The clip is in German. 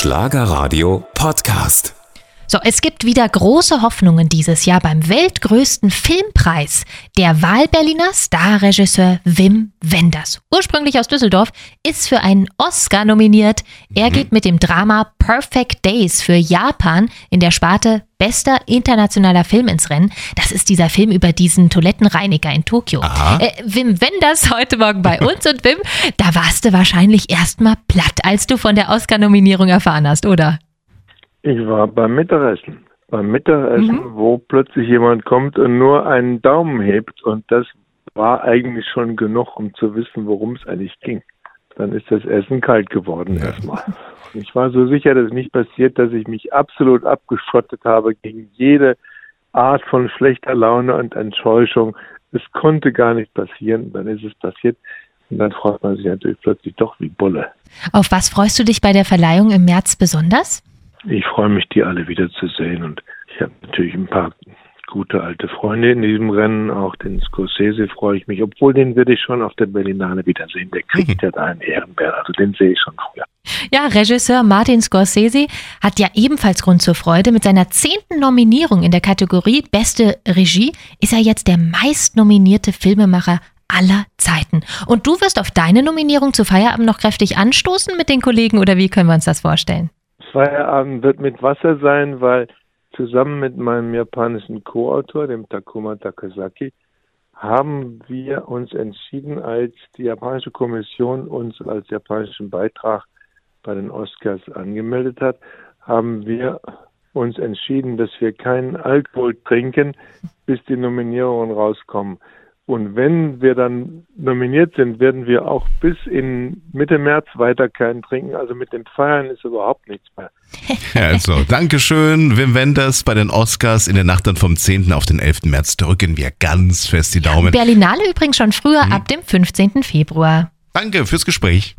Schlagerradio Podcast. So, es gibt wieder große Hoffnungen dieses Jahr beim weltgrößten Filmpreis. Der Wahlberliner Starregisseur Wim Wenders, ursprünglich aus Düsseldorf, ist für einen Oscar nominiert. Er geht mit dem Drama Perfect Days für Japan in der Sparte Bester internationaler Film ins Rennen. Das ist dieser Film über diesen Toilettenreiniger in Tokio. Äh, Wim Wenders heute Morgen bei uns und Wim, da warst du wahrscheinlich erstmal platt, als du von der Oscar-Nominierung erfahren hast, oder? Ich war beim Mittagessen. Beim Mittagessen, wo plötzlich jemand kommt und nur einen Daumen hebt und das war eigentlich schon genug, um zu wissen, worum es eigentlich ging. Dann ist das Essen kalt geworden erstmal. Und ich war so sicher, dass nicht passiert, dass ich mich absolut abgeschottet habe gegen jede Art von schlechter Laune und Enttäuschung. Es konnte gar nicht passieren. Dann ist es passiert. Und dann freut man sich natürlich plötzlich doch wie Bulle. Auf was freust du dich bei der Verleihung im März besonders? Ich freue mich, die alle wiederzusehen und ich habe natürlich ein paar gute alte Freunde in diesem Rennen, auch den Scorsese freue ich mich, obwohl den würde ich schon auf der Berlinale wiedersehen. Der kriegt ja da einen Ehrenbär, also den sehe ich schon früher. Ja, Regisseur Martin Scorsese hat ja ebenfalls Grund zur Freude. Mit seiner zehnten Nominierung in der Kategorie Beste Regie ist er jetzt der meistnominierte Filmemacher aller Zeiten. Und du wirst auf deine Nominierung zu Feierabend noch kräftig anstoßen mit den Kollegen oder wie können wir uns das vorstellen? Feierabend wird mit Wasser sein, weil zusammen mit meinem japanischen Co-Autor, dem Takuma Takasaki, haben wir uns entschieden, als die japanische Kommission uns als japanischen Beitrag bei den Oscars angemeldet hat, haben wir uns entschieden, dass wir keinen Alkohol trinken, bis die Nominierungen rauskommen. Und wenn wir dann nominiert sind, werden wir auch bis in Mitte März weiter keinen trinken. Also mit dem Feiern ist überhaupt nichts mehr. Also, Dankeschön, Wim Wenders bei den Oscars. In der Nacht dann vom 10. auf den 11. März drücken wir ganz fest die Daumen. Berlinale übrigens schon früher ab dem 15. Februar. Danke fürs Gespräch.